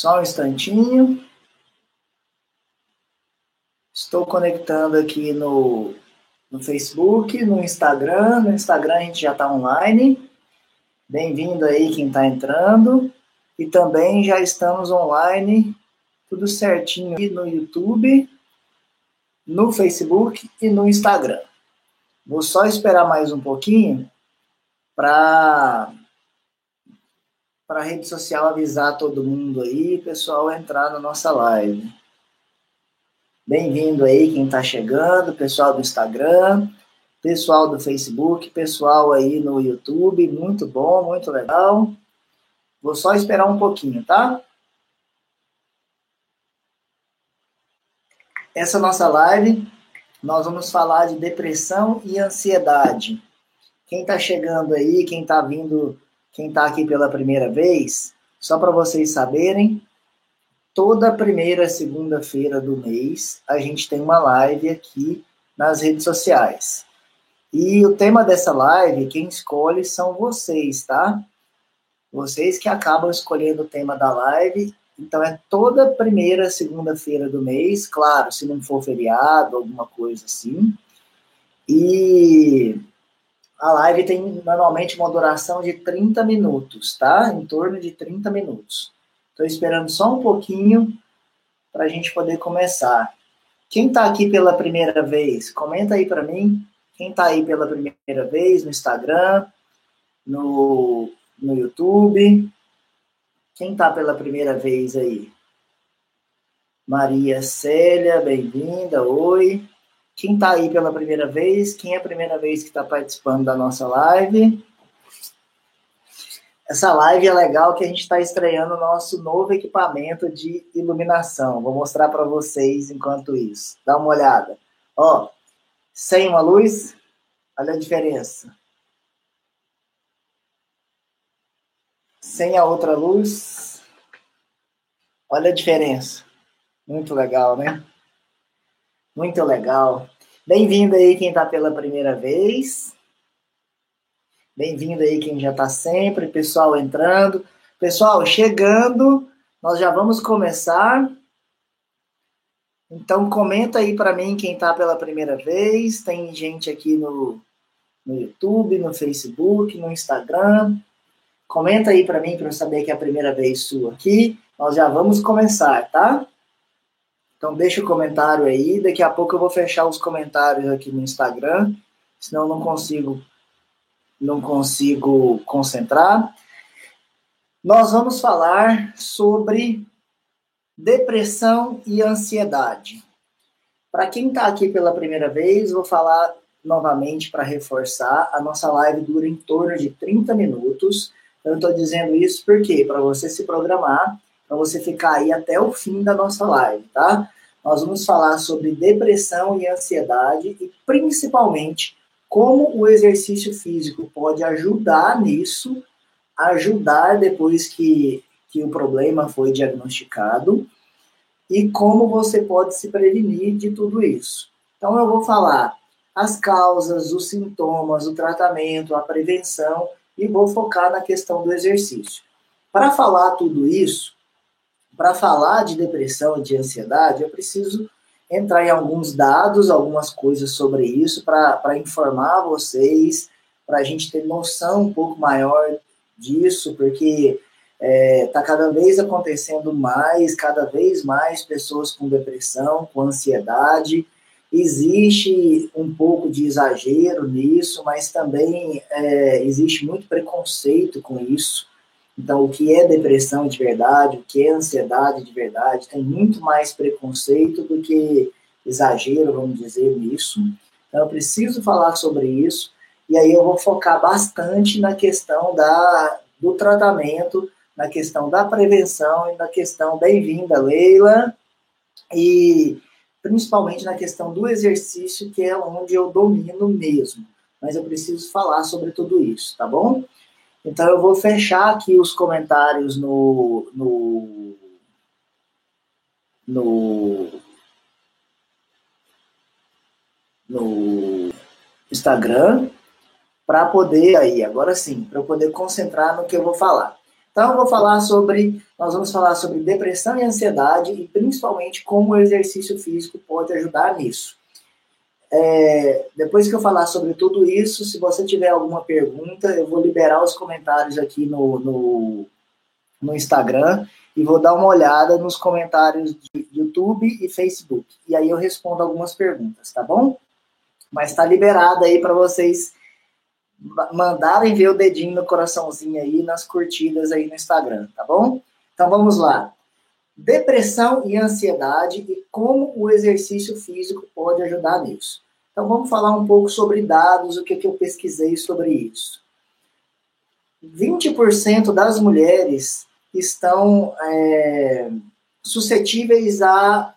Só um instantinho. Estou conectando aqui no, no Facebook, no Instagram. No Instagram a gente já está online. Bem-vindo aí quem está entrando. E também já estamos online, tudo certinho aqui no YouTube, no Facebook e no Instagram. Vou só esperar mais um pouquinho para para a rede social avisar todo mundo aí, pessoal entrar na nossa live. Bem-vindo aí quem está chegando, pessoal do Instagram, pessoal do Facebook, pessoal aí no YouTube, muito bom, muito legal. Vou só esperar um pouquinho, tá? Essa nossa live, nós vamos falar de depressão e ansiedade. Quem está chegando aí, quem está vindo quem está aqui pela primeira vez, só para vocês saberem, toda primeira segunda-feira do mês a gente tem uma live aqui nas redes sociais. E o tema dessa live, quem escolhe são vocês, tá? Vocês que acabam escolhendo o tema da live. Então é toda primeira segunda-feira do mês, claro, se não for feriado, alguma coisa assim. E a live tem normalmente uma duração de 30 minutos, tá? Em torno de 30 minutos. Estou esperando só um pouquinho para a gente poder começar. Quem está aqui pela primeira vez, comenta aí para mim. Quem está aí pela primeira vez no Instagram, no, no YouTube. Quem está pela primeira vez aí? Maria Célia, bem-vinda, oi. Quem está aí pela primeira vez? Quem é a primeira vez que está participando da nossa live? Essa live é legal que a gente está estreando o nosso novo equipamento de iluminação. Vou mostrar para vocês enquanto isso. Dá uma olhada. Ó, sem uma luz, olha a diferença. Sem a outra luz, olha a diferença. Muito legal, né? Muito legal. Bem-vindo aí quem está pela primeira vez. Bem-vindo aí quem já está sempre, pessoal entrando. Pessoal, chegando, nós já vamos começar. Então comenta aí para mim quem está pela primeira vez. Tem gente aqui no, no YouTube, no Facebook, no Instagram. Comenta aí para mim para eu saber que é a primeira vez sua aqui. Nós já vamos começar, tá? Então deixa o comentário aí, daqui a pouco eu vou fechar os comentários aqui no Instagram, senão eu não consigo não consigo concentrar. Nós vamos falar sobre depressão e ansiedade. Para quem está aqui pela primeira vez, vou falar novamente para reforçar. A nossa live dura em torno de 30 minutos. Eu estou dizendo isso porque para você se programar para você ficar aí até o fim da nossa live, tá? Nós vamos falar sobre depressão e ansiedade e principalmente como o exercício físico pode ajudar nisso, ajudar depois que, que o problema foi diagnosticado e como você pode se prevenir de tudo isso. Então eu vou falar as causas, os sintomas, o tratamento, a prevenção e vou focar na questão do exercício. Para falar tudo isso, para falar de depressão e de ansiedade, eu preciso entrar em alguns dados, algumas coisas sobre isso, para informar vocês, para a gente ter noção um pouco maior disso, porque está é, tá cada vez acontecendo mais, cada vez mais pessoas com depressão, com ansiedade. Existe um pouco de exagero nisso, mas também é, existe muito preconceito com isso. Então, o que é depressão de verdade, o que é ansiedade de verdade, tem muito mais preconceito do que exagero, vamos dizer, nisso. Então, eu preciso falar sobre isso, e aí eu vou focar bastante na questão da, do tratamento, na questão da prevenção e na questão, bem-vinda, Leila, e principalmente na questão do exercício, que é onde eu domino mesmo. Mas eu preciso falar sobre tudo isso, tá bom? Então eu vou fechar aqui os comentários no, no, no, no Instagram para poder aí, agora sim, para eu poder concentrar no que eu vou falar. Então eu vou falar sobre, nós vamos falar sobre depressão e ansiedade e principalmente como o exercício físico pode ajudar nisso. É, depois que eu falar sobre tudo isso, se você tiver alguma pergunta, eu vou liberar os comentários aqui no, no, no Instagram e vou dar uma olhada nos comentários de YouTube e Facebook. E aí eu respondo algumas perguntas, tá bom? Mas tá liberado aí para vocês mandarem ver o dedinho no coraçãozinho aí nas curtidas aí no Instagram, tá bom? Então vamos lá. Depressão e ansiedade e como o exercício físico pode ajudar nisso. Então vamos falar um pouco sobre dados, o que, que eu pesquisei sobre isso. 20% das mulheres estão é, suscetíveis a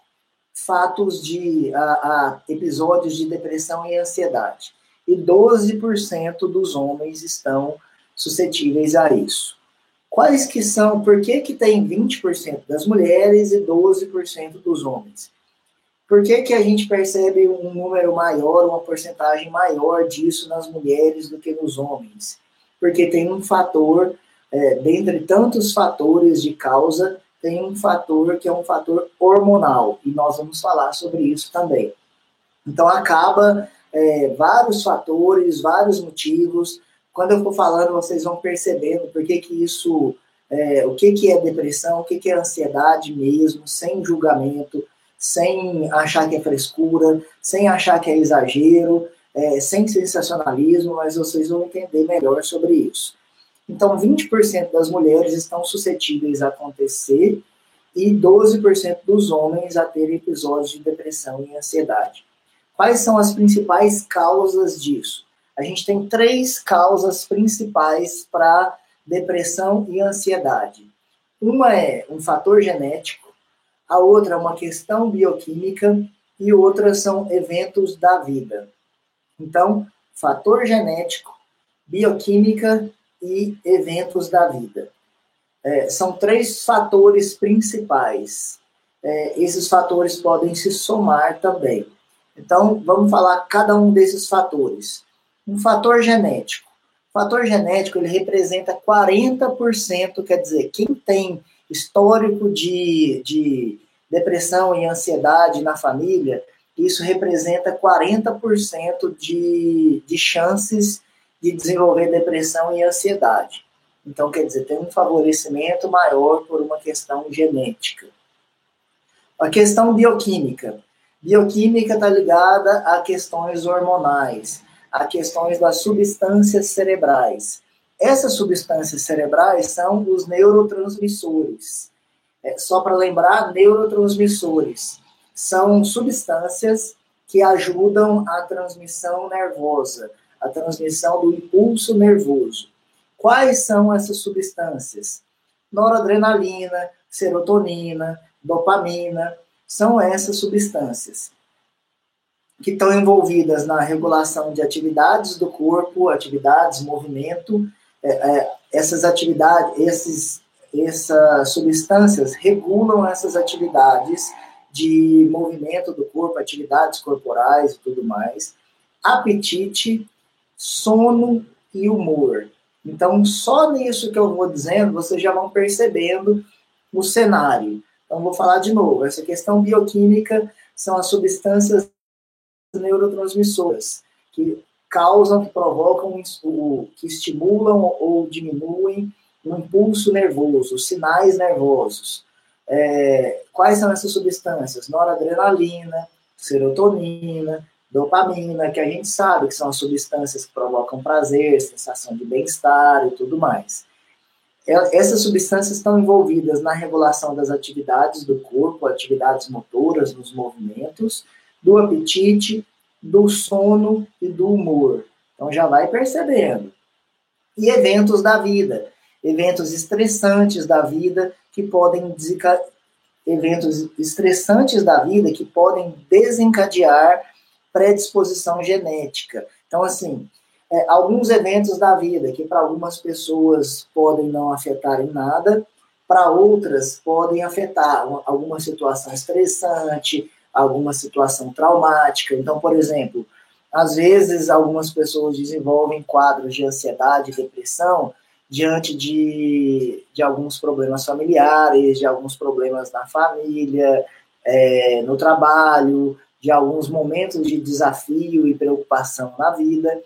fatos de a, a episódios de depressão e ansiedade. E 12% dos homens estão suscetíveis a isso. Quais que são, por que, que tem 20% das mulheres e 12% dos homens? Por que, que a gente percebe um número maior, uma porcentagem maior disso nas mulheres do que nos homens? Porque tem um fator é, dentre tantos fatores de causa, tem um fator que é um fator hormonal, e nós vamos falar sobre isso também. Então, acaba é, vários fatores, vários motivos. Quando eu for falando, vocês vão percebendo por que, que isso, é, o que, que é depressão, o que, que é ansiedade mesmo, sem julgamento, sem achar que é frescura, sem achar que é exagero, é, sem sensacionalismo, mas vocês vão entender melhor sobre isso. Então, 20% das mulheres estão suscetíveis a acontecer e 12% dos homens a ter episódios de depressão e ansiedade. Quais são as principais causas disso? A gente tem três causas principais para depressão e ansiedade. Uma é um fator genético, a outra é uma questão bioquímica e outra são eventos da vida. Então, fator genético, bioquímica e eventos da vida. É, são três fatores principais. É, esses fatores podem se somar também. Então, vamos falar cada um desses fatores. Um fator genético. O fator genético ele representa 40%, quer dizer, quem tem histórico de, de depressão e ansiedade na família, isso representa 40% de, de chances de desenvolver depressão e ansiedade. Então, quer dizer, tem um favorecimento maior por uma questão genética. A questão bioquímica. Bioquímica está ligada a questões hormonais, a questões das substâncias cerebrais. Essas substâncias cerebrais são os neurotransmissores. É, só para lembrar, neurotransmissores são substâncias que ajudam a transmissão nervosa, a transmissão do impulso nervoso. Quais são essas substâncias? Noradrenalina, serotonina, dopamina, são essas substâncias que estão envolvidas na regulação de atividades do corpo, atividades, movimento. É, é, essas atividades, esses, essas substâncias regulam essas atividades de movimento do corpo, atividades corporais e tudo mais. Apetite, sono e humor. Então, só nisso que eu vou dizendo, vocês já vão percebendo o cenário. Então, vou falar de novo. Essa questão bioquímica são as substâncias neurotransmissoras que causam, que provocam, que estimulam ou diminuem o impulso nervoso, os sinais nervosos. É, quais são essas substâncias? Noradrenalina, serotonina, dopamina, que a gente sabe que são as substâncias que provocam prazer, sensação de bem-estar e tudo mais. É, essas substâncias estão envolvidas na regulação das atividades do corpo, atividades motoras nos movimentos, do apetite, do sono e do humor. Então já vai percebendo. E eventos da vida, eventos estressantes da vida que podem eventos estressantes da vida que podem desencadear predisposição genética. Então, assim, é, alguns eventos da vida que para algumas pessoas podem não afetar em nada, para outras podem afetar alguma situação estressante, alguma situação traumática. Então, por exemplo, às vezes algumas pessoas desenvolvem quadros de ansiedade e depressão diante de, de alguns problemas familiares, de alguns problemas na família, é, no trabalho, de alguns momentos de desafio e preocupação na vida.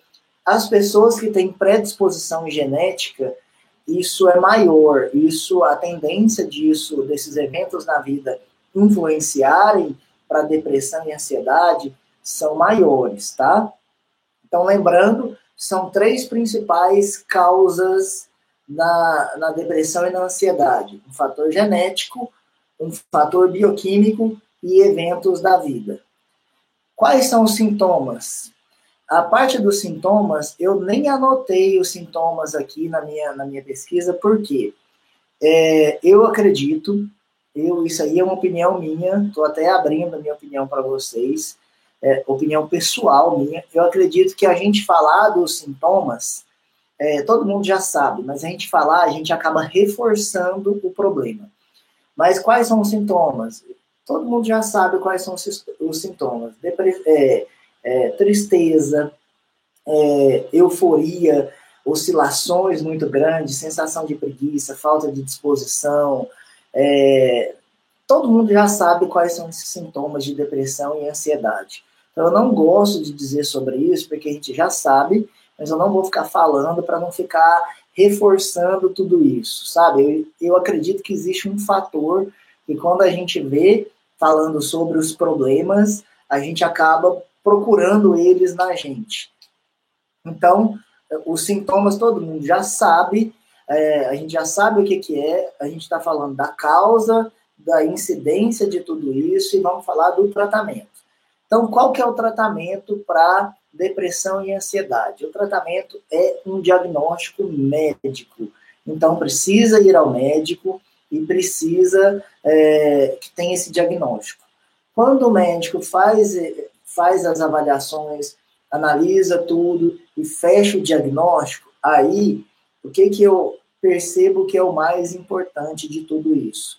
As pessoas que têm predisposição genética, isso é maior, isso a tendência disso, desses eventos na vida influenciarem para depressão e ansiedade são maiores, tá? Então, lembrando, são três principais causas na, na depressão e na ansiedade: um fator genético, um fator bioquímico e eventos da vida. Quais são os sintomas? A parte dos sintomas, eu nem anotei os sintomas aqui na minha, na minha pesquisa, porque é, eu acredito, eu, isso aí é uma opinião minha, estou até abrindo a minha opinião para vocês, é, opinião pessoal minha, eu acredito que a gente falar dos sintomas, é, todo mundo já sabe, mas a gente falar, a gente acaba reforçando o problema. Mas quais são os sintomas? todo mundo já sabe quais são os, sintomas. Depre é, é, tristeza, é, euforia, oscilações muito grandes, sensação de preguiça, falta de disposição. É, todo mundo já sabe quais são esses sintomas de depressão e ansiedade. Então, eu não gosto de dizer sobre isso, porque a gente já sabe, mas eu não vou ficar falando para não ficar reforçando tudo isso, sabe? Eu, eu acredito que existe um fator que quando a gente vê, falando sobre os problemas, a gente acaba procurando eles na gente. Então, os sintomas todo mundo já sabe, é, a gente já sabe o que, que é, a gente está falando da causa, da incidência de tudo isso e vamos falar do tratamento. Então, qual que é o tratamento para depressão e ansiedade? O tratamento é um diagnóstico médico. Então, precisa ir ao médico, e precisa é, que tenha esse diagnóstico. Quando o médico faz, faz as avaliações, analisa tudo e fecha o diagnóstico, aí o que, que eu percebo que é o mais importante de tudo isso?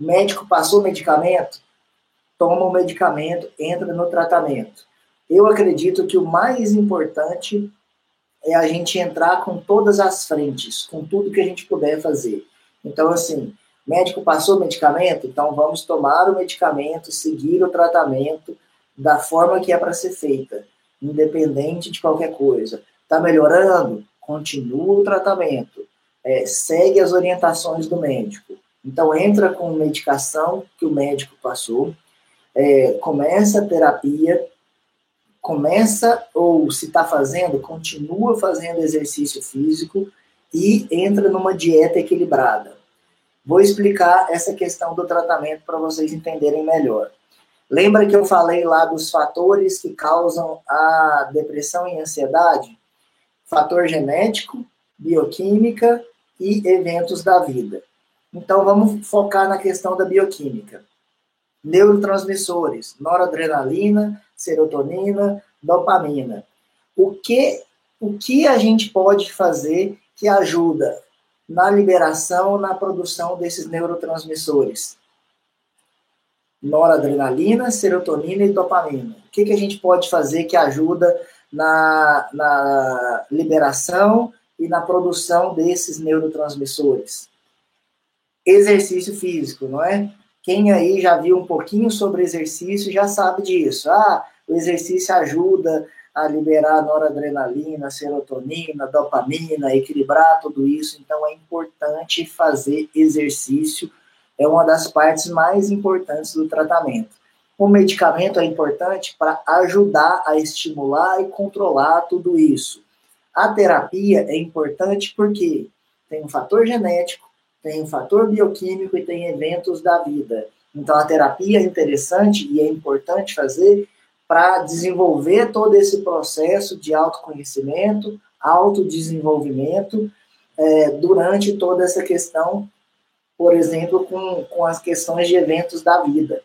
O médico passou medicamento, toma o medicamento, entra no tratamento. Eu acredito que o mais importante é a gente entrar com todas as frentes, com tudo que a gente puder fazer. Então, assim, médico passou medicamento, então vamos tomar o medicamento, seguir o tratamento da forma que é para ser feita, independente de qualquer coisa. Está melhorando? Continua o tratamento. É, segue as orientações do médico. Então, entra com medicação que o médico passou, é, começa a terapia, começa, ou se está fazendo, continua fazendo exercício físico e entra numa dieta equilibrada. Vou explicar essa questão do tratamento para vocês entenderem melhor. Lembra que eu falei lá dos fatores que causam a depressão e ansiedade? Fator genético, bioquímica e eventos da vida. Então vamos focar na questão da bioquímica. Neurotransmissores, noradrenalina, serotonina, dopamina. O que o que a gente pode fazer que ajuda na liberação, na produção desses neurotransmissores. Noradrenalina, serotonina e dopamina. O que, que a gente pode fazer que ajuda na, na liberação e na produção desses neurotransmissores? Exercício físico, não é? Quem aí já viu um pouquinho sobre exercício já sabe disso. Ah, o exercício ajuda a liberar noradrenalina, serotonina, dopamina, equilibrar tudo isso. Então é importante fazer exercício, é uma das partes mais importantes do tratamento. O medicamento é importante para ajudar a estimular e controlar tudo isso. A terapia é importante porque tem um fator genético, tem um fator bioquímico e tem eventos da vida. Então a terapia é interessante e é importante fazer para desenvolver todo esse processo de autoconhecimento, autodesenvolvimento, é, durante toda essa questão, por exemplo, com, com as questões de eventos da vida.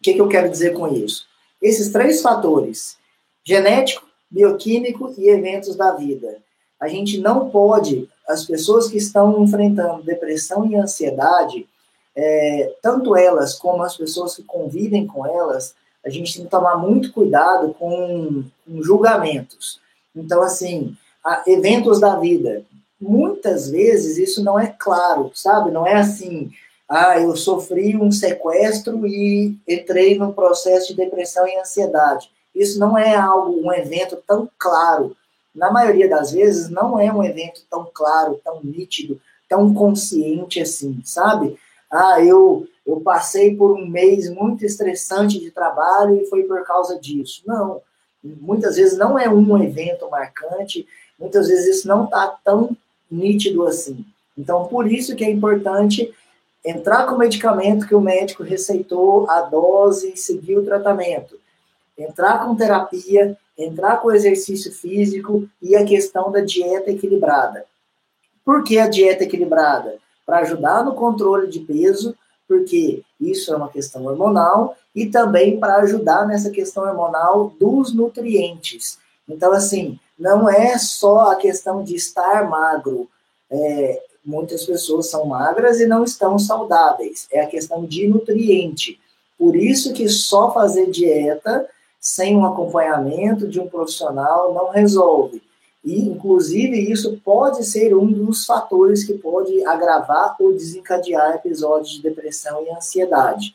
O que, que eu quero dizer com isso? Esses três fatores, genético, bioquímico e eventos da vida. A gente não pode, as pessoas que estão enfrentando depressão e ansiedade, é, tanto elas como as pessoas que convivem com elas, a gente tem que tomar muito cuidado com, com julgamentos. Então, assim, eventos da vida. muitas vezes isso não é claro, sabe? Não é assim, ah, eu sofri um sequestro e entrei no processo de depressão e ansiedade. Isso não é algo, um evento tão claro. Na maioria das vezes, não é um evento tão claro, tão nítido, tão consciente assim, sabe? Ah, eu, eu passei por um mês muito estressante de trabalho e foi por causa disso. Não. Muitas vezes não é um evento marcante, muitas vezes isso não está tão nítido assim. Então, por isso que é importante entrar com o medicamento que o médico receitou, a dose e seguir o tratamento. Entrar com terapia, entrar com exercício físico e a questão da dieta equilibrada. Por que a dieta equilibrada? Para ajudar no controle de peso, porque isso é uma questão hormonal, e também para ajudar nessa questão hormonal dos nutrientes. Então, assim, não é só a questão de estar magro. É, muitas pessoas são magras e não estão saudáveis. É a questão de nutriente. Por isso que só fazer dieta sem um acompanhamento de um profissional não resolve. E, inclusive, isso pode ser um dos fatores que pode agravar ou desencadear episódios de depressão e ansiedade.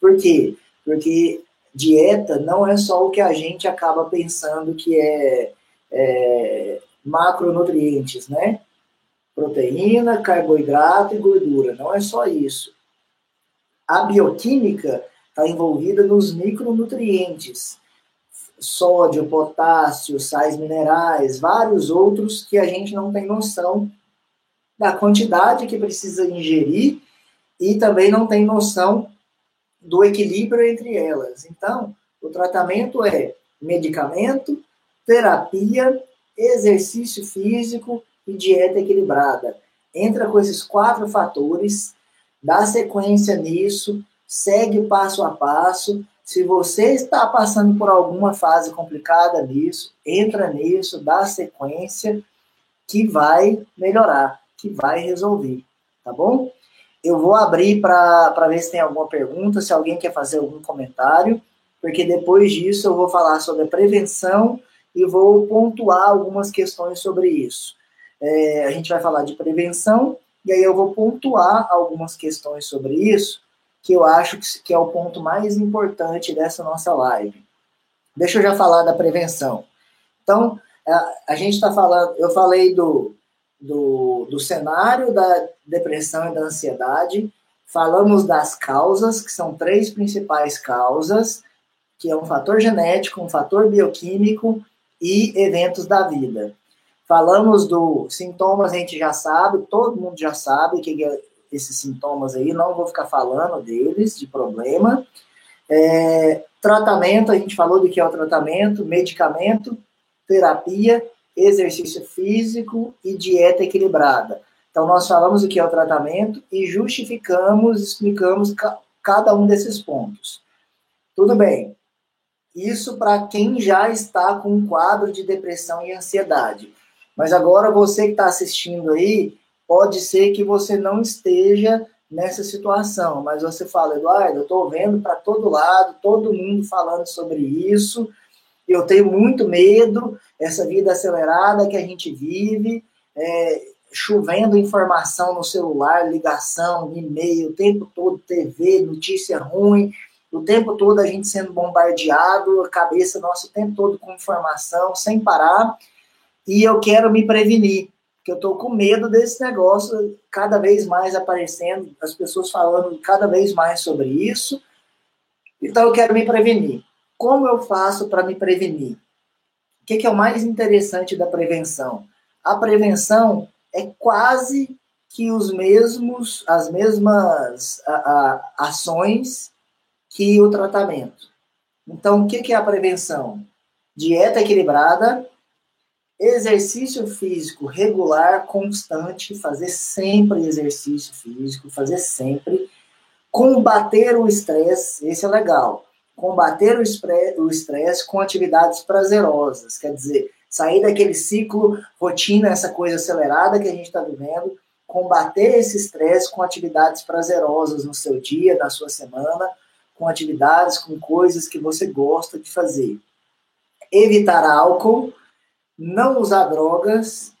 Por quê? Porque dieta não é só o que a gente acaba pensando que é é, macronutrientes, né? Proteína, carboidrato e gordura. Não é só isso. A bioquímica está envolvida nos micronutrientes, sódio, potássio, sais minerais, vários outros que a gente não tem noção da quantidade que precisa ingerir e também não tem noção do equilíbrio entre elas. Então, o tratamento é medicamento, terapia, exercício físico e dieta equilibrada. Entra com esses quatro fatores, dá sequência nisso, segue passo a passo. Se você está passando por alguma fase complicada nisso, entra nisso, dá sequência, que vai melhorar, que vai resolver, tá bom? Eu vou abrir para ver se tem alguma pergunta, se alguém quer fazer algum comentário, porque depois disso eu vou falar sobre a prevenção e vou pontuar algumas questões sobre isso. É, a gente vai falar de prevenção, e aí eu vou pontuar algumas questões sobre isso, que eu acho que é o ponto mais importante dessa nossa live. Deixa eu já falar da prevenção. Então, a, a gente está falando, eu falei do, do, do cenário da depressão e da ansiedade, falamos das causas, que são três principais causas, que é um fator genético, um fator bioquímico e eventos da vida. Falamos dos sintomas, a gente já sabe, todo mundo já sabe que é esses sintomas aí, não vou ficar falando deles, de problema. É, tratamento, a gente falou do que é o tratamento, medicamento, terapia, exercício físico e dieta equilibrada. Então, nós falamos o que é o tratamento e justificamos, explicamos ca cada um desses pontos. Tudo bem. Isso para quem já está com um quadro de depressão e ansiedade. Mas agora você que está assistindo aí, pode ser que você não esteja nessa situação, mas você fala, Eduardo, eu estou vendo para todo lado, todo mundo falando sobre isso, eu tenho muito medo, essa vida acelerada que a gente vive, é, chovendo informação no celular, ligação, e-mail, o tempo todo, TV, notícia ruim, o tempo todo a gente sendo bombardeado, a cabeça nossa o tempo todo com informação, sem parar, e eu quero me prevenir, porque eu estou com medo desse negócio cada vez mais aparecendo, as pessoas falando cada vez mais sobre isso, então eu quero me prevenir. Como eu faço para me prevenir? O que, que é o mais interessante da prevenção? A prevenção é quase que os mesmos, as mesmas a, a, ações que o tratamento. Então, o que é a prevenção? Dieta equilibrada, exercício físico regular, constante, fazer sempre exercício físico, fazer sempre. Combater o estresse, esse é legal. Combater o estresse com atividades prazerosas, quer dizer, sair daquele ciclo, rotina, essa coisa acelerada que a gente está vivendo, combater esse estresse com atividades prazerosas no seu dia, na sua semana, com atividades, com coisas que você gosta de fazer. Evitar álcool, não usar drogas,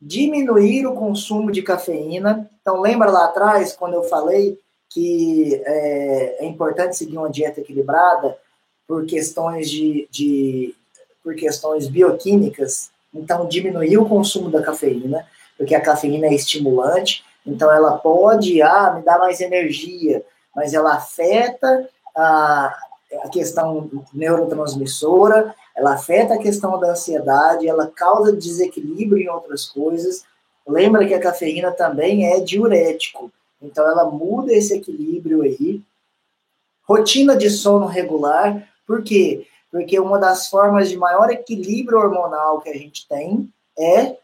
diminuir o consumo de cafeína. Então, lembra lá atrás, quando eu falei que é, é importante seguir uma dieta equilibrada por questões de, de por questões bioquímicas, então diminuir o consumo da cafeína, porque a cafeína é estimulante, então ela pode, ah, me dar mais energia, mas ela afeta a, a questão neurotransmissora, ela afeta a questão da ansiedade, ela causa desequilíbrio em outras coisas. Lembra que a cafeína também é diurético, então ela muda esse equilíbrio aí. Rotina de sono regular, por quê? Porque uma das formas de maior equilíbrio hormonal que a gente tem é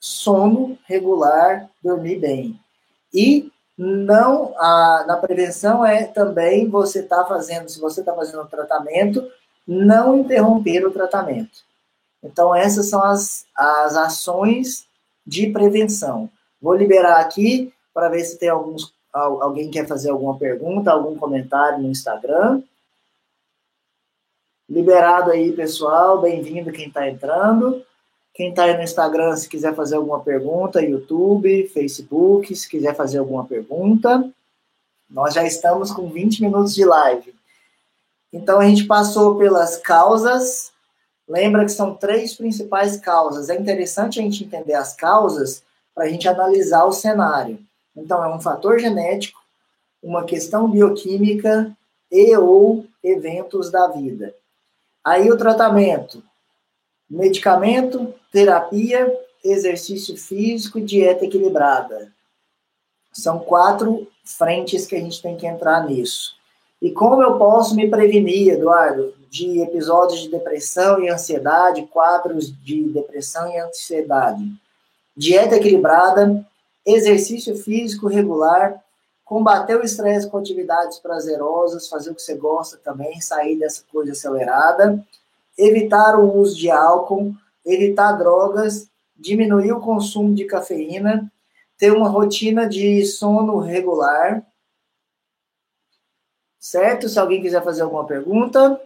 sono regular, dormir bem. E não a, na prevenção é também você está fazendo, se você está fazendo um tratamento, não interromper o tratamento. Então, essas são as, as ações de prevenção. Vou liberar aqui para ver se tem alguns, alguém quer fazer alguma pergunta, algum comentário no Instagram. Liberado aí, pessoal. Bem-vindo quem está entrando. Quem está aí no Instagram, se quiser fazer alguma pergunta, YouTube, Facebook, se quiser fazer alguma pergunta. Nós já estamos com 20 minutos de live. Então, a gente passou pelas causas. Lembra que são três principais causas. É interessante a gente entender as causas para a gente analisar o cenário. Então, é um fator genético, uma questão bioquímica e ou eventos da vida. Aí o tratamento, medicamento, terapia, exercício físico e dieta equilibrada. São quatro frentes que a gente tem que entrar nisso. E como eu posso me prevenir, Eduardo, de episódios de depressão e ansiedade, quadros de depressão e ansiedade? Dieta equilibrada, exercício físico regular, combater o estresse com atividades prazerosas, fazer o que você gosta também, sair dessa coisa acelerada, evitar o uso de álcool, evitar drogas, diminuir o consumo de cafeína, ter uma rotina de sono regular. Certo? Se alguém quiser fazer alguma pergunta.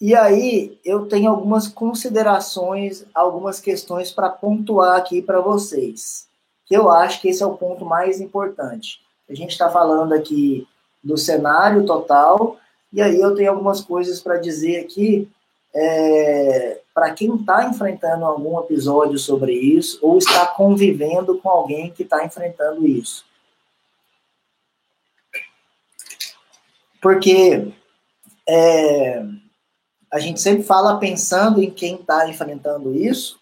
E aí, eu tenho algumas considerações, algumas questões para pontuar aqui para vocês. Que eu acho que esse é o ponto mais importante. A gente está falando aqui do cenário total, e aí eu tenho algumas coisas para dizer aqui é, para quem está enfrentando algum episódio sobre isso ou está convivendo com alguém que está enfrentando isso. Porque é, a gente sempre fala pensando em quem está enfrentando isso,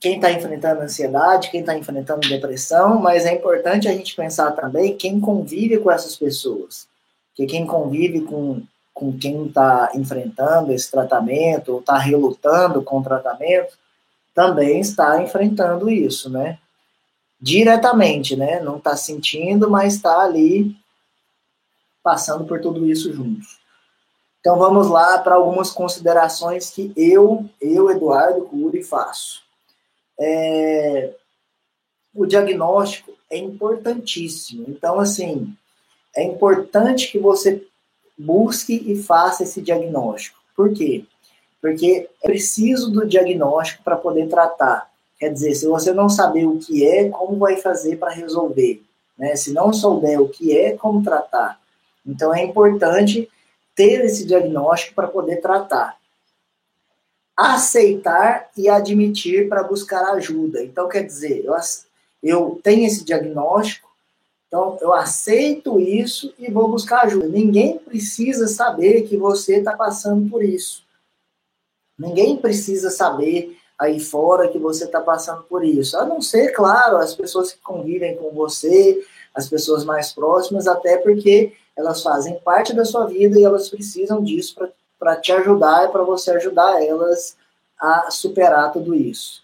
quem está enfrentando ansiedade, quem está enfrentando depressão, mas é importante a gente pensar também quem convive com essas pessoas. Porque quem convive com com quem está enfrentando esse tratamento ou está relutando com o tratamento também está enfrentando isso, né? Diretamente, né? Não está sentindo, mas está ali passando por tudo isso juntos. Então vamos lá para algumas considerações que eu, eu Eduardo Cury, faço. É, o diagnóstico é importantíssimo. Então, assim, é importante que você busque e faça esse diagnóstico. Por quê? Porque é preciso do diagnóstico para poder tratar. Quer dizer, se você não saber o que é, como vai fazer para resolver? Né? Se não souber o que é, como tratar? Então é importante ter esse diagnóstico para poder tratar. Aceitar e admitir para buscar ajuda. Então, quer dizer, eu, eu tenho esse diagnóstico, então, eu aceito isso e vou buscar ajuda. Ninguém precisa saber que você está passando por isso. Ninguém precisa saber aí fora que você está passando por isso. A não ser, claro, as pessoas que convivem com você, as pessoas mais próximas, até porque elas fazem parte da sua vida e elas precisam disso para te ajudar e para você ajudar elas a superar tudo isso.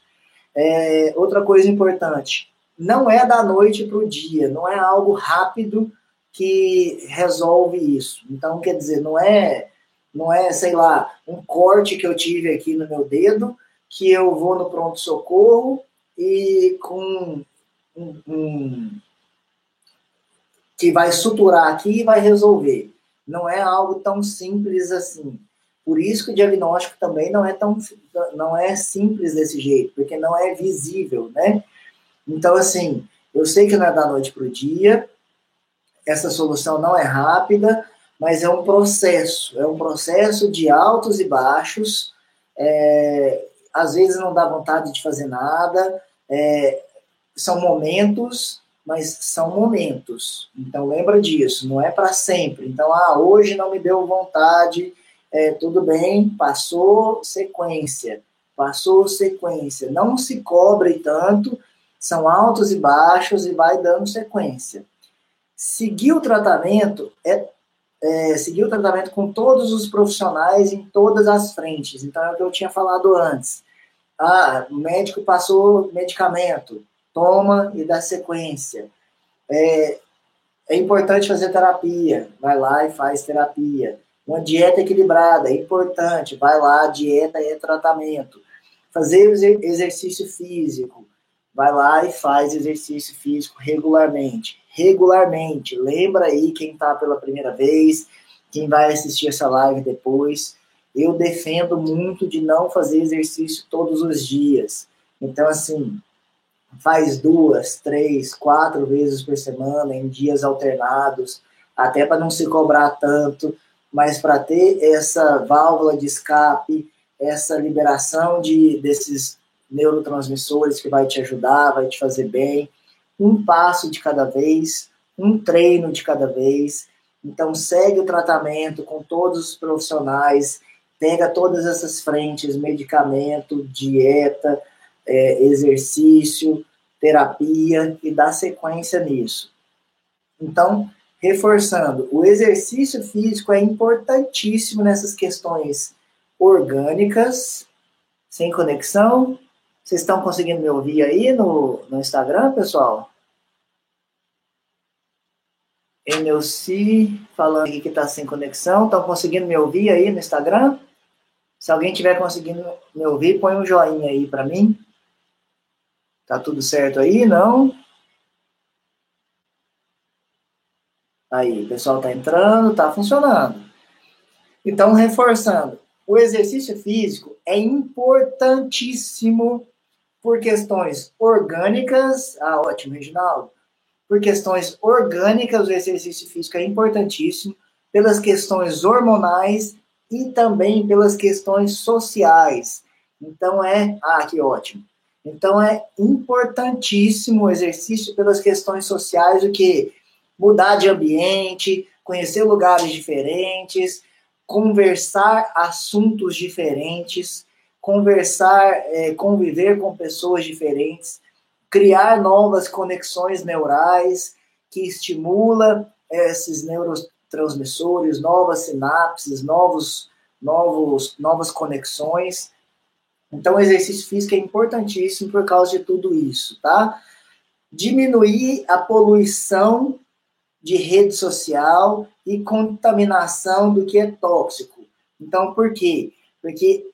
É, outra coisa importante, não é da noite para o dia, não é algo rápido que resolve isso. Então, quer dizer, não é, não é, sei lá, um corte que eu tive aqui no meu dedo, que eu vou no pronto-socorro e com um, um, que vai suturar aqui e vai resolver. Não é algo tão simples assim. Por isso que o diagnóstico também não é tão não é simples desse jeito, porque não é visível, né? Então, assim, eu sei que não é da noite para o dia, essa solução não é rápida, mas é um processo, é um processo de altos e baixos. É, às vezes não dá vontade de fazer nada, é, são momentos, mas são momentos. Então lembra disso, não é para sempre. Então, ah, hoje não me deu vontade, é, tudo bem, passou sequência, passou sequência. Não se cobre tanto, são altos e baixos e vai dando sequência. Seguir o tratamento é, é, seguir o tratamento com todos os profissionais em todas as frentes. Então, é o que eu tinha falado antes. Ah, o médico passou medicamento, toma e dá sequência. É, é importante fazer terapia, vai lá e faz terapia. Uma dieta equilibrada é importante, vai lá, dieta é tratamento. Fazer exercício físico, vai lá e faz exercício físico regularmente. Regularmente. Lembra aí quem está pela primeira vez, quem vai assistir essa live depois. Eu defendo muito de não fazer exercício todos os dias. Então, assim, faz duas, três, quatro vezes por semana, em dias alternados, até para não se cobrar tanto, mas para ter essa válvula de escape, essa liberação de desses neurotransmissores que vai te ajudar, vai te fazer bem, um passo de cada vez, um treino de cada vez. Então segue o tratamento com todos os profissionais, pega todas essas frentes, medicamento, dieta, é, exercício, terapia e dá sequência nisso. Então, reforçando, o exercício físico é importantíssimo nessas questões orgânicas, sem conexão, vocês estão conseguindo me ouvir aí no, no Instagram, pessoal? Enelci falando aqui que está sem conexão. Estão conseguindo me ouvir aí no Instagram? Se alguém tiver conseguindo me ouvir, põe um joinha aí para mim. Tá tudo certo aí? Não? Aí, o pessoal tá entrando, tá funcionando. Então, reforçando, o exercício físico é importantíssimo por questões orgânicas, ah, ótimo, Reginaldo, por questões orgânicas, o exercício físico é importantíssimo, pelas questões hormonais e também pelas questões sociais. Então é, ah, que ótimo. Então é importantíssimo o exercício pelas questões sociais, o que mudar de ambiente, conhecer lugares diferentes, conversar assuntos diferentes, conversar, é, conviver com pessoas diferentes, criar novas conexões neurais que estimula esses neurotransmissores, novas sinapses, novos, novos, novas conexões. Então, o exercício físico é importantíssimo por causa de tudo isso, tá? Diminuir a poluição de rede social e contaminação do que é tóxico. Então, por quê? Porque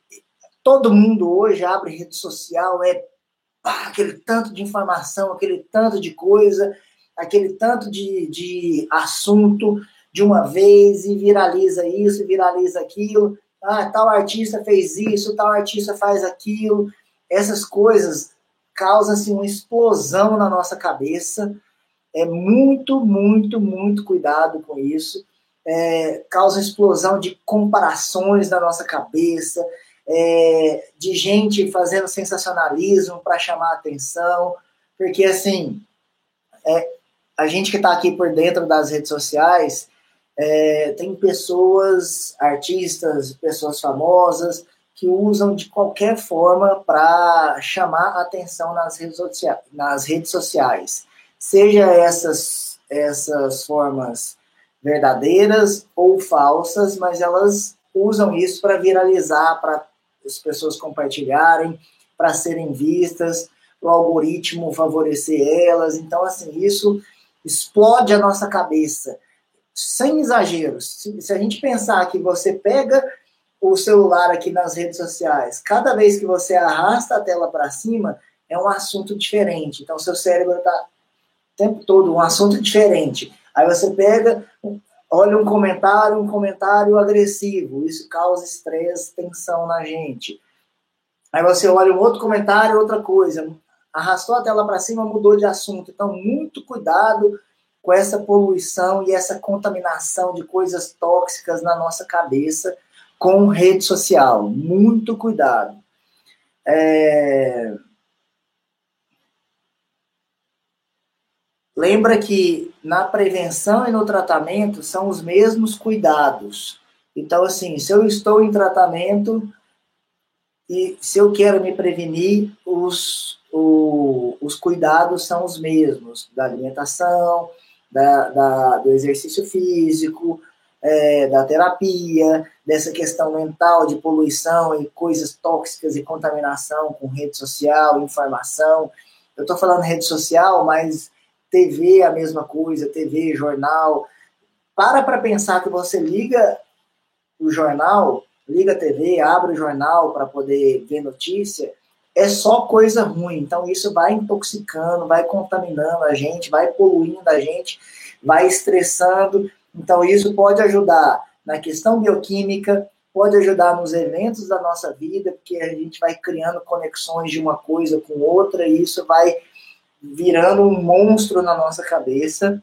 todo mundo hoje abre rede social, é pá, aquele tanto de informação, aquele tanto de coisa, aquele tanto de, de assunto de uma vez e viraliza isso, viraliza aquilo. Ah, tal artista fez isso, tal artista faz aquilo. Essas coisas causam-se uma explosão na nossa cabeça. É muito, muito, muito cuidado com isso. É, causa explosão de comparações na nossa cabeça, é, de gente fazendo sensacionalismo para chamar atenção, porque assim, é, a gente que está aqui por dentro das redes sociais, é, tem pessoas, artistas, pessoas famosas, que usam de qualquer forma para chamar atenção nas redes, sociais, nas redes sociais. Seja essas, essas formas verdadeiras ou falsas, mas elas usam isso para viralizar, para as pessoas compartilharem, para serem vistas, o algoritmo favorecer elas. Então, assim, isso explode a nossa cabeça, sem exageros. Se, se a gente pensar que você pega o celular aqui nas redes sociais, cada vez que você arrasta a tela para cima, é um assunto diferente. Então, seu cérebro está o tempo todo um assunto diferente. Aí você pega, olha um comentário, um comentário agressivo, isso causa estresse, tensão na gente. Aí você olha um outro comentário, outra coisa, arrastou a tela para cima, mudou de assunto. Então, muito cuidado com essa poluição e essa contaminação de coisas tóxicas na nossa cabeça com rede social. Muito cuidado. É... Lembra que na prevenção e no tratamento são os mesmos cuidados. Então, assim, se eu estou em tratamento, e se eu quero me prevenir, os, o, os cuidados são os mesmos, da alimentação, da, da do exercício físico, é, da terapia, dessa questão mental de poluição e coisas tóxicas e contaminação com rede social, informação. Eu estou falando rede social, mas TV é a mesma coisa, TV, jornal. Para para pensar que você liga o jornal liga a TV, abre o jornal para poder ver notícia, é só coisa ruim. Então isso vai intoxicando, vai contaminando a gente, vai poluindo a gente, vai estressando. Então isso pode ajudar na questão bioquímica, pode ajudar nos eventos da nossa vida, porque a gente vai criando conexões de uma coisa com outra e isso vai virando um monstro na nossa cabeça.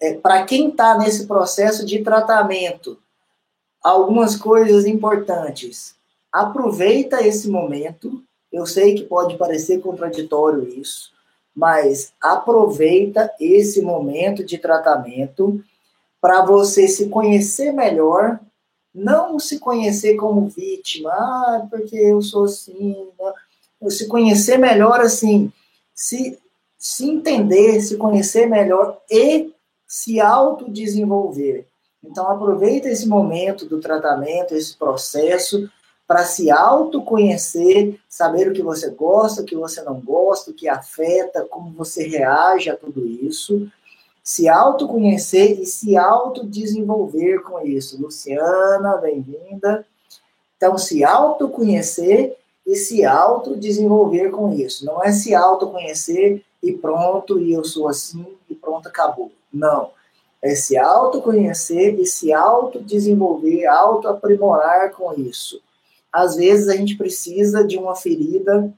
É, Para quem está nesse processo de tratamento, algumas coisas importantes. Aproveita esse momento. Eu sei que pode parecer contraditório isso, mas aproveita esse momento de tratamento para você se conhecer melhor, não se conhecer como vítima, ah, porque eu sou assim, não. se conhecer melhor assim, se, se entender, se conhecer melhor e se autodesenvolver. Então, aproveita esse momento do tratamento, esse processo, para se autoconhecer, saber o que você gosta, o que você não gosta, o que afeta, como você reage a tudo isso. Se autoconhecer e se autodesenvolver com isso. Luciana, bem-vinda. Então, se autoconhecer e se autodesenvolver com isso. Não é se autoconhecer e pronto, e eu sou assim, e pronto, acabou. Não é se autoconhecer e se autodesenvolver, autoaprimorar com isso. Às vezes a gente precisa de uma ferida,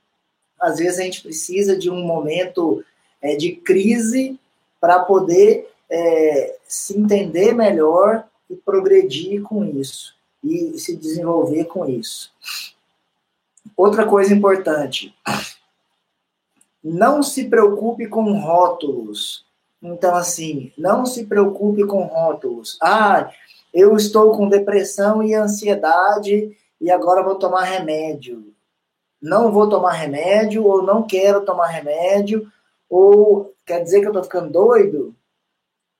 às vezes a gente precisa de um momento é, de crise para poder é, se entender melhor e progredir com isso, e se desenvolver com isso. Outra coisa importante, não se preocupe com rótulos. Então, assim, não se preocupe com rótulos. Ah, eu estou com depressão e ansiedade e agora vou tomar remédio. Não vou tomar remédio, ou não quero tomar remédio, ou quer dizer que eu estou ficando doido?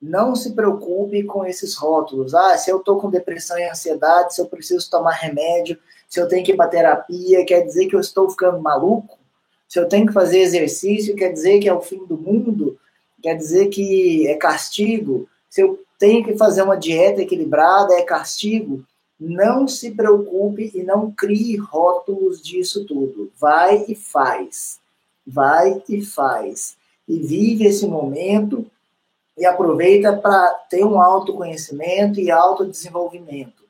Não se preocupe com esses rótulos. Ah, se eu estou com depressão e ansiedade, se eu preciso tomar remédio, se eu tenho que ir para terapia, quer dizer que eu estou ficando maluco? Se eu tenho que fazer exercício, quer dizer que é o fim do mundo? quer dizer que é castigo. Se eu tenho que fazer uma dieta equilibrada, é castigo. Não se preocupe e não crie rótulos disso tudo. Vai e faz. Vai e faz. E vive esse momento e aproveita para ter um autoconhecimento e autodesenvolvimento.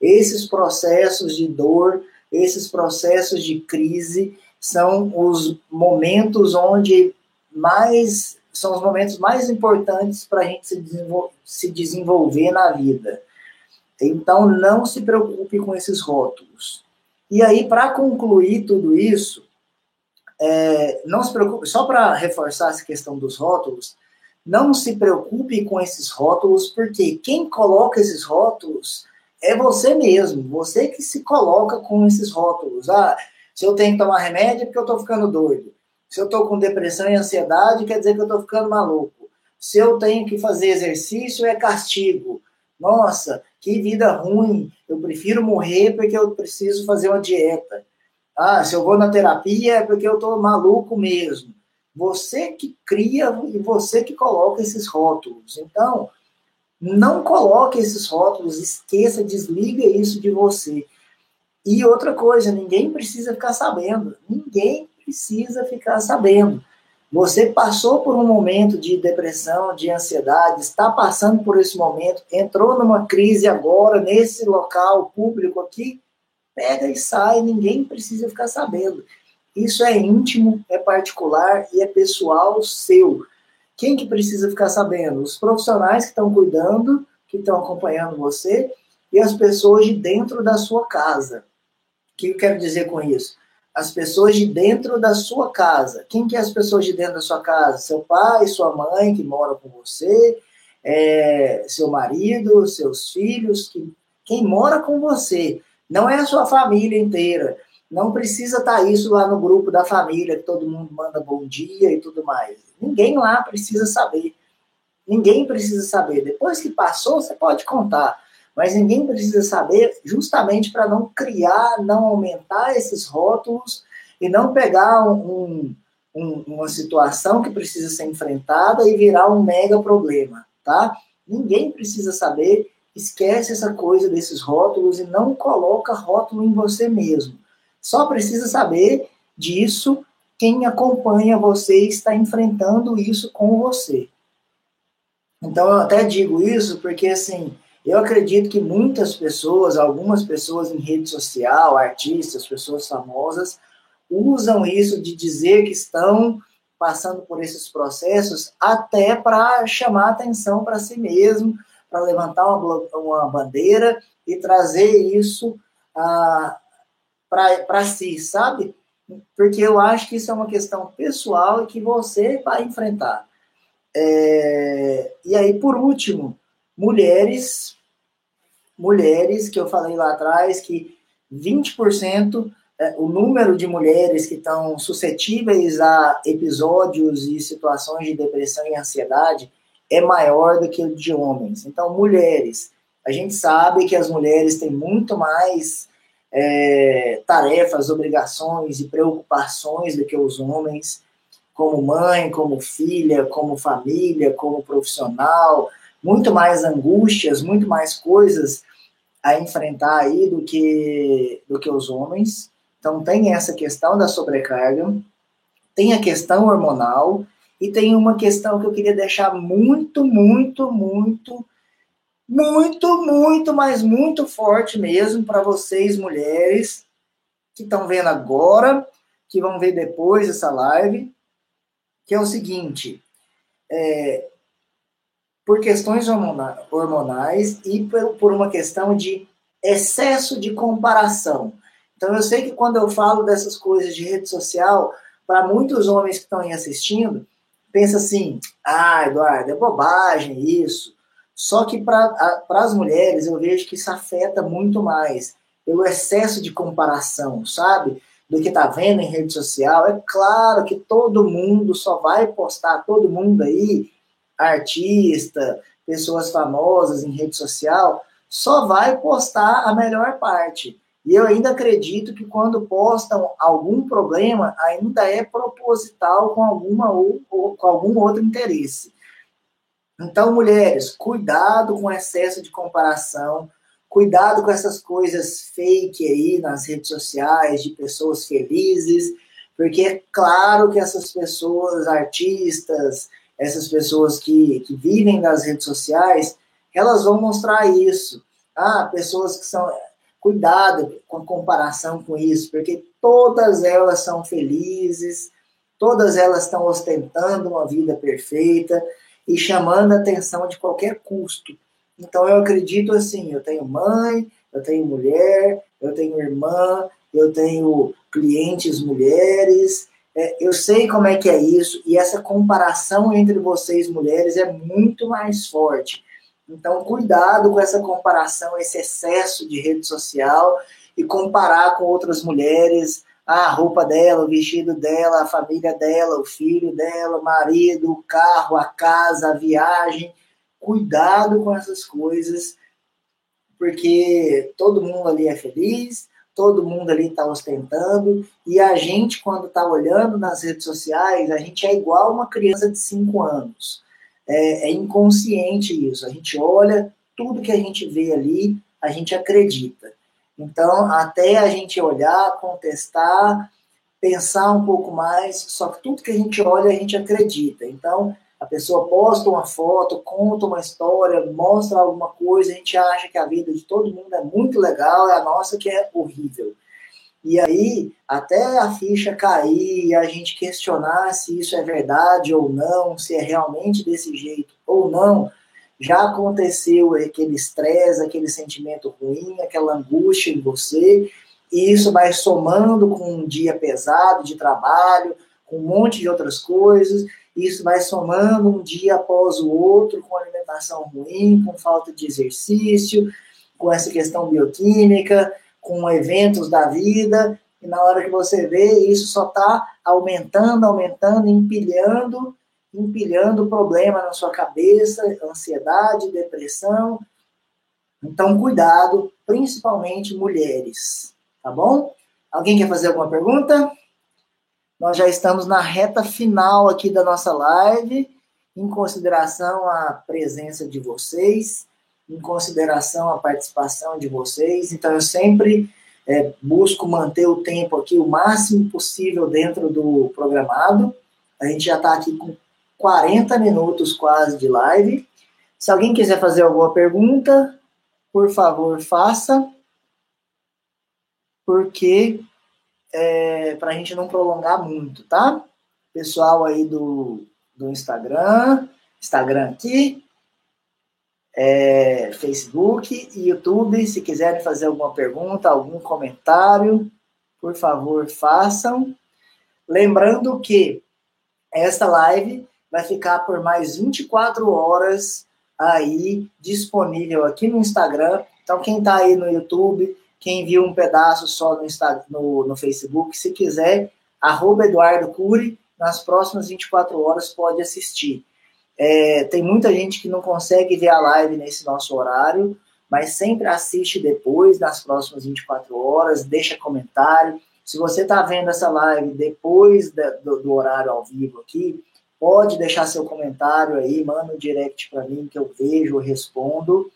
Esses processos de dor, esses processos de crise, são os momentos onde mais são os momentos mais importantes para a gente se, desenvol se desenvolver na vida. Então, não se preocupe com esses rótulos. E aí, para concluir tudo isso, é, não se preocupe, só para reforçar essa questão dos rótulos, não se preocupe com esses rótulos, porque quem coloca esses rótulos é você mesmo, você que se coloca com esses rótulos. Ah, se eu tenho que tomar remédio é porque eu estou ficando doido. Se eu estou com depressão e ansiedade, quer dizer que eu estou ficando maluco. Se eu tenho que fazer exercício, é castigo. Nossa, que vida ruim. Eu prefiro morrer porque eu preciso fazer uma dieta. Ah, se eu vou na terapia é porque eu estou maluco mesmo. Você que cria e você que coloca esses rótulos. Então, não coloque esses rótulos, esqueça, desliga isso de você. E outra coisa, ninguém precisa ficar sabendo. Ninguém precisa ficar sabendo. Você passou por um momento de depressão, de ansiedade, está passando por esse momento, entrou numa crise agora, nesse local público aqui, pega e sai, ninguém precisa ficar sabendo. Isso é íntimo, é particular e é pessoal seu. Quem que precisa ficar sabendo? Os profissionais que estão cuidando, que estão acompanhando você e as pessoas de dentro da sua casa. O que eu quero dizer com isso? As pessoas de dentro da sua casa. Quem que é as pessoas de dentro da sua casa? Seu pai, sua mãe que mora com você, é, seu marido, seus filhos, que, quem mora com você. Não é a sua família inteira. Não precisa estar tá isso lá no grupo da família, que todo mundo manda bom dia e tudo mais. Ninguém lá precisa saber. Ninguém precisa saber. Depois que passou, você pode contar mas ninguém precisa saber justamente para não criar, não aumentar esses rótulos e não pegar um, um, uma situação que precisa ser enfrentada e virar um mega problema, tá? Ninguém precisa saber, esquece essa coisa desses rótulos e não coloca rótulo em você mesmo. Só precisa saber disso quem acompanha você está enfrentando isso com você. Então eu até digo isso porque assim, eu acredito que muitas pessoas, algumas pessoas em rede social, artistas, pessoas famosas, usam isso de dizer que estão passando por esses processos até para chamar atenção para si mesmo, para levantar uma, uma, bandeira e trazer isso ah, para si, sabe? Porque eu acho que isso é uma questão pessoal e que você vai enfrentar. É, e aí, por último, mulheres mulheres, que eu falei lá atrás, que 20%, é, o número de mulheres que estão suscetíveis a episódios e situações de depressão e ansiedade é maior do que o de homens. Então, mulheres, a gente sabe que as mulheres têm muito mais é, tarefas, obrigações e preocupações do que os homens, como mãe, como filha, como família, como profissional, muito mais angústias, muito mais coisas a enfrentar aí do que, do que os homens. Então tem essa questão da sobrecarga, tem a questão hormonal e tem uma questão que eu queria deixar muito, muito, muito, muito, muito, mas muito forte mesmo para vocês mulheres que estão vendo agora, que vão ver depois essa live, que é o seguinte: é, por questões hormonais e por uma questão de excesso de comparação. Então, eu sei que quando eu falo dessas coisas de rede social, para muitos homens que estão aí assistindo, pensa assim: ah, Eduardo, é bobagem isso. Só que para as mulheres eu vejo que isso afeta muito mais pelo excesso de comparação, sabe? Do que está vendo em rede social. É claro que todo mundo só vai postar, todo mundo aí artista, pessoas famosas em rede social, só vai postar a melhor parte. E eu ainda acredito que quando postam algum problema, ainda é proposital com, alguma ou, ou, com algum outro interesse. Então, mulheres, cuidado com excesso de comparação, cuidado com essas coisas fake aí nas redes sociais, de pessoas felizes, porque é claro que essas pessoas, artistas, essas pessoas que, que vivem nas redes sociais, elas vão mostrar isso. Ah, pessoas que são. Cuidado com a comparação com isso, porque todas elas são felizes, todas elas estão ostentando uma vida perfeita e chamando a atenção de qualquer custo. Então eu acredito assim, eu tenho mãe, eu tenho mulher, eu tenho irmã, eu tenho clientes mulheres, é, eu sei como é que é isso, e essa comparação entre vocês mulheres é muito mais forte. Então, cuidado com essa comparação, esse excesso de rede social e comparar com outras mulheres, a roupa dela, o vestido dela, a família dela, o filho dela, o marido, o carro, a casa, a viagem. Cuidado com essas coisas, porque todo mundo ali é feliz, todo mundo ali está ostentando, e a gente, quando está olhando nas redes sociais, a gente é igual uma criança de 5 anos. É, é, inconsciente isso. A gente olha, tudo que a gente vê ali, a gente acredita. Então, até a gente olhar, contestar, pensar um pouco mais, só que tudo que a gente olha, a gente acredita. Então, a pessoa posta uma foto, conta uma história, mostra alguma coisa, a gente acha que a vida de todo mundo é muito legal, é a nossa que é horrível. E aí, até a ficha cair e a gente questionar se isso é verdade ou não, se é realmente desse jeito ou não, já aconteceu aquele estresse, aquele sentimento ruim, aquela angústia em você, e isso vai somando com um dia pesado de trabalho, com um monte de outras coisas, isso vai somando um dia após o outro, com alimentação ruim, com falta de exercício, com essa questão bioquímica, com eventos da vida, e na hora que você vê, isso só está aumentando, aumentando, empilhando, empilhando problema na sua cabeça, ansiedade, depressão. Então, cuidado, principalmente mulheres, tá bom? Alguém quer fazer alguma pergunta? Nós já estamos na reta final aqui da nossa live, em consideração a presença de vocês, em consideração a participação de vocês. Então, eu sempre é, busco manter o tempo aqui o máximo possível dentro do programado. A gente já está aqui com 40 minutos quase de live. Se alguém quiser fazer alguma pergunta, por favor, faça. Porque é, para a gente não prolongar muito, tá? Pessoal aí do, do Instagram, Instagram aqui, é, Facebook e YouTube, se quiserem fazer alguma pergunta, algum comentário, por favor, façam. Lembrando que esta live vai ficar por mais 24 horas aí disponível aqui no Instagram. Então, quem está aí no YouTube, quem viu um pedaço só no, Instagram, no, no Facebook, se quiser, arroba Eduardo Cury, nas próximas 24 horas pode assistir. É, tem muita gente que não consegue ver a live nesse nosso horário, mas sempre assiste depois, nas próximas 24 horas, deixa comentário. Se você está vendo essa live depois da, do, do, horário ao vivo aqui, pode deixar seu comentário aí, manda um direct para mim que eu vejo, respondo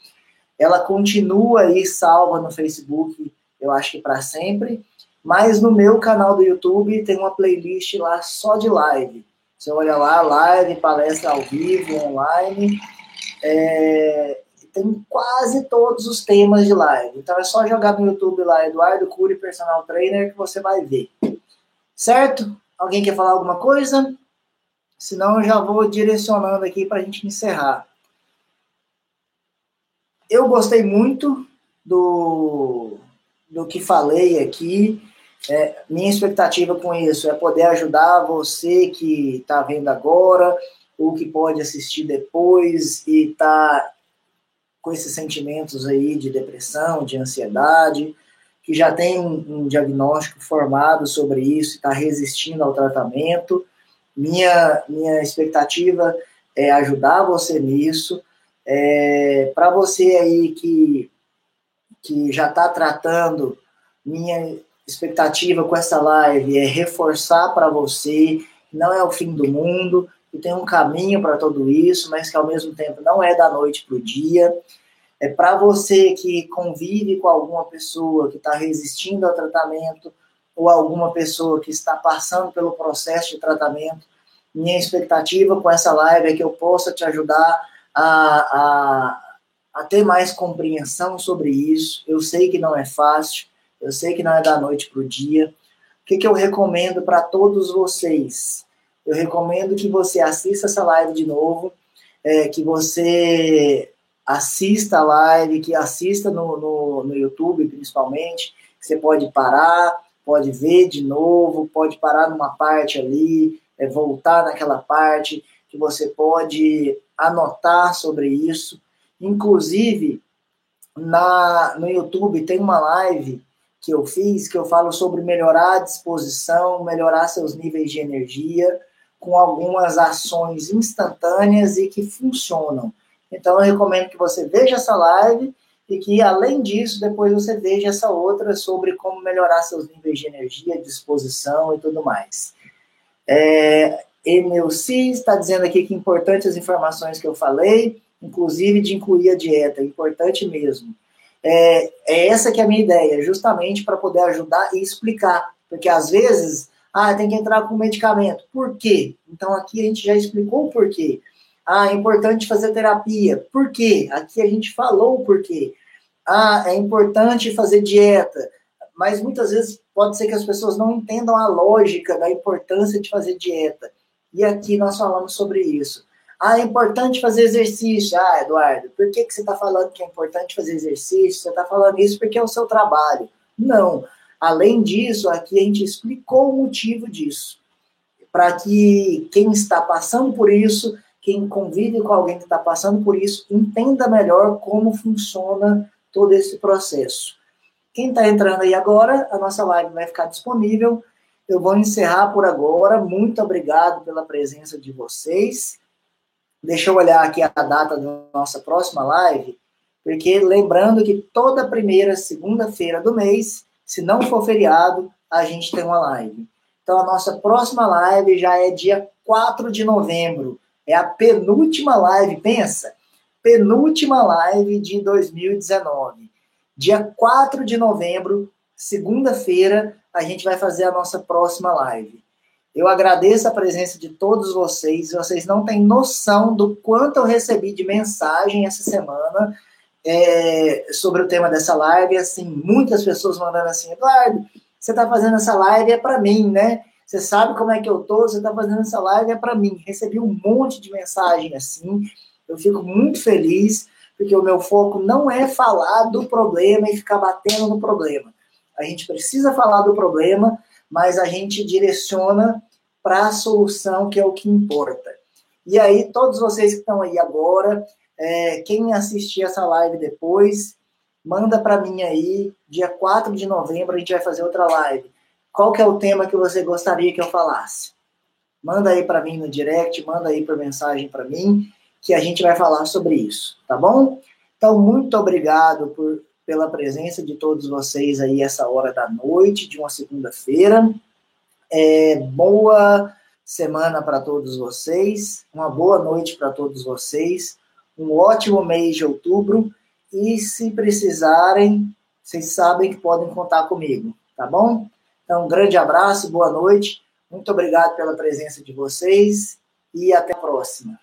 ela continua aí salva no Facebook, eu acho que para sempre. Mas no meu canal do YouTube tem uma playlist lá só de live. Você olha lá, live, palestra ao vivo, online. É, tem quase todos os temas de live. Então é só jogar no YouTube lá, Eduardo Cury, personal trainer, que você vai ver. Certo? Alguém quer falar alguma coisa? Senão eu já vou direcionando aqui para a gente encerrar eu gostei muito do, do que falei aqui. É, minha expectativa com isso é poder ajudar você que está vendo agora, ou que pode assistir depois e está com esses sentimentos aí de depressão, de ansiedade, que já tem um, um diagnóstico formado sobre isso, está resistindo ao tratamento. Minha, minha expectativa é ajudar você nisso. É, Para você aí que, que já está tratando, minha expectativa com essa live é reforçar para você que não é o fim do mundo, que tem um caminho para tudo isso, mas que ao mesmo tempo não é da noite para o dia. É para você que convive com alguma pessoa que está resistindo ao tratamento ou alguma pessoa que está passando pelo processo de tratamento. Minha expectativa com essa live é que eu possa te ajudar a, a, a ter mais compreensão sobre isso. Eu sei que não é fácil, eu sei que não é da noite para o dia. O que, que eu recomendo para todos vocês? Eu recomendo que você assista essa live de novo, é, que você assista a live, que assista no, no, no YouTube principalmente, você pode parar, pode ver de novo, pode parar numa parte ali, é, voltar naquela parte, que você pode anotar sobre isso. Inclusive, na, no YouTube tem uma live que eu fiz que eu falo sobre melhorar a disposição, melhorar seus níveis de energia com algumas ações instantâneas e que funcionam. Então eu recomendo que você veja essa live e que além disso depois você veja essa outra sobre como melhorar seus níveis de energia, disposição e tudo mais. É, Emilci está dizendo aqui que importante as informações que eu falei, inclusive de incluir a dieta, importante mesmo. É, é essa que é a minha ideia, justamente para poder ajudar e explicar, porque às vezes Ah, tem que entrar com medicamento. Por quê? Então aqui a gente já explicou o porquê. Ah, é importante fazer terapia. Por quê? Aqui a gente falou o porquê. Ah, é importante fazer dieta. Mas muitas vezes pode ser que as pessoas não entendam a lógica da importância de fazer dieta. E aqui nós falamos sobre isso. Ah, é importante fazer exercício. Ah, Eduardo, por que, que você está falando que é importante fazer exercício? Você está falando isso porque é o seu trabalho. Não. Além disso, aqui a gente explicou o motivo disso. Para que quem está passando por isso, quem convive com alguém que está passando por isso, entenda melhor como funciona todo esse processo. Quem está entrando aí agora, a nossa live vai ficar disponível. Eu vou encerrar por agora. Muito obrigado pela presença de vocês. Deixa eu olhar aqui a data da nossa próxima live, porque lembrando que toda primeira segunda-feira do mês, se não for feriado, a gente tem uma live. Então a nossa próxima live já é dia 4 de novembro. É a penúltima live, pensa? Penúltima live de 2019. Dia 4 de novembro, segunda-feira, a gente vai fazer a nossa próxima live. Eu agradeço a presença de todos vocês. Vocês não têm noção do quanto eu recebi de mensagem essa semana é, sobre o tema dessa live. Assim, muitas pessoas mandando assim, Eduardo, você está fazendo essa live é para mim, né? Você sabe como é que eu tô? Você está fazendo essa live é para mim. Recebi um monte de mensagem assim. Eu fico muito feliz porque o meu foco não é falar do problema e ficar batendo no problema. A gente precisa falar do problema, mas a gente direciona para a solução, que é o que importa. E aí, todos vocês que estão aí agora, é, quem assistir essa live depois, manda para mim aí, dia 4 de novembro a gente vai fazer outra live. Qual que é o tema que você gostaria que eu falasse? Manda aí para mim no direct, manda aí por mensagem para mim que a gente vai falar sobre isso, tá bom? Então, muito obrigado por, pela presença de todos vocês aí essa hora da noite de uma segunda-feira. É, boa semana para todos vocês, uma boa noite para todos vocês, um ótimo mês de outubro e se precisarem, vocês sabem que podem contar comigo, tá bom? Então, um grande abraço, boa noite, muito obrigado pela presença de vocês e até a próxima.